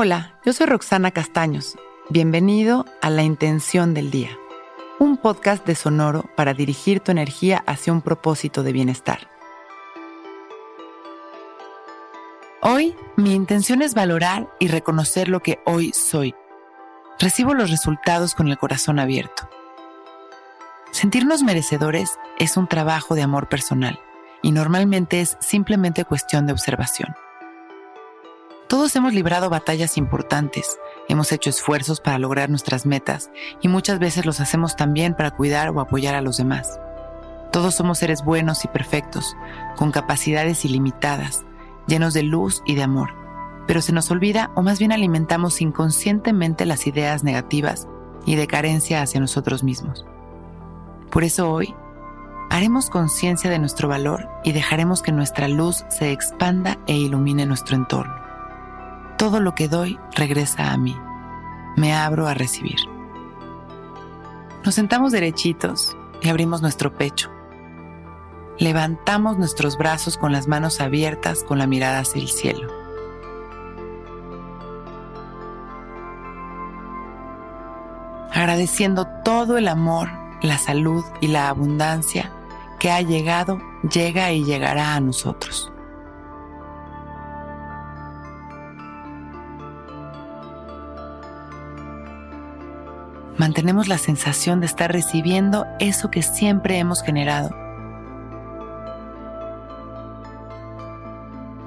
Hola, yo soy Roxana Castaños. Bienvenido a La Intención del Día, un podcast de Sonoro para dirigir tu energía hacia un propósito de bienestar. Hoy mi intención es valorar y reconocer lo que hoy soy. Recibo los resultados con el corazón abierto. Sentirnos merecedores es un trabajo de amor personal y normalmente es simplemente cuestión de observación. Hemos librado batallas importantes, hemos hecho esfuerzos para lograr nuestras metas y muchas veces los hacemos también para cuidar o apoyar a los demás. Todos somos seres buenos y perfectos, con capacidades ilimitadas, llenos de luz y de amor, pero se nos olvida o más bien alimentamos inconscientemente las ideas negativas y de carencia hacia nosotros mismos. Por eso hoy haremos conciencia de nuestro valor y dejaremos que nuestra luz se expanda e ilumine nuestro entorno. Todo lo que doy regresa a mí. Me abro a recibir. Nos sentamos derechitos y abrimos nuestro pecho. Levantamos nuestros brazos con las manos abiertas con la mirada hacia el cielo. Agradeciendo todo el amor, la salud y la abundancia que ha llegado, llega y llegará a nosotros. Mantenemos la sensación de estar recibiendo eso que siempre hemos generado.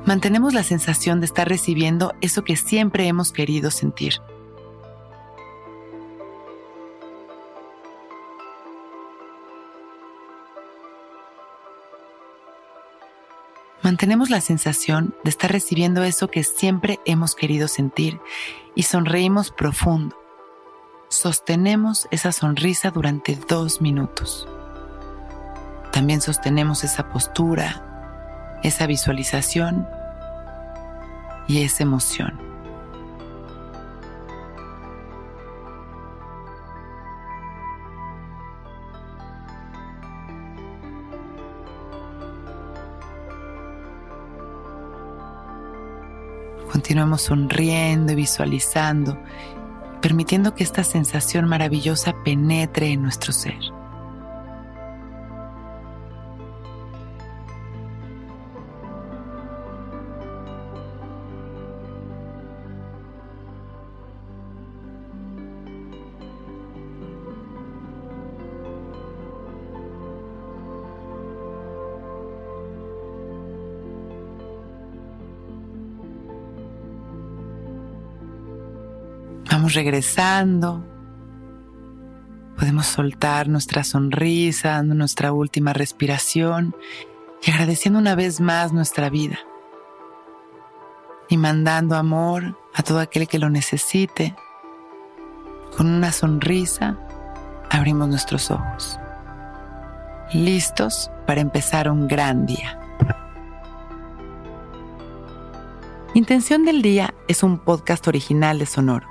Mantenemos la sensación de estar recibiendo eso que siempre hemos querido sentir. mantenemos la sensación de estar recibiendo eso que siempre hemos querido sentir y sonreímos profundo. Sostenemos esa sonrisa durante dos minutos. También sostenemos esa postura, esa visualización y esa emoción. Continuemos sonriendo y visualizando, permitiendo que esta sensación maravillosa penetre en nuestro ser. Vamos regresando. Podemos soltar nuestra sonrisa, dando nuestra última respiración y agradeciendo una vez más nuestra vida. Y mandando amor a todo aquel que lo necesite. Con una sonrisa abrimos nuestros ojos. Listos para empezar un gran día. Intención del Día es un podcast original de Sonoro.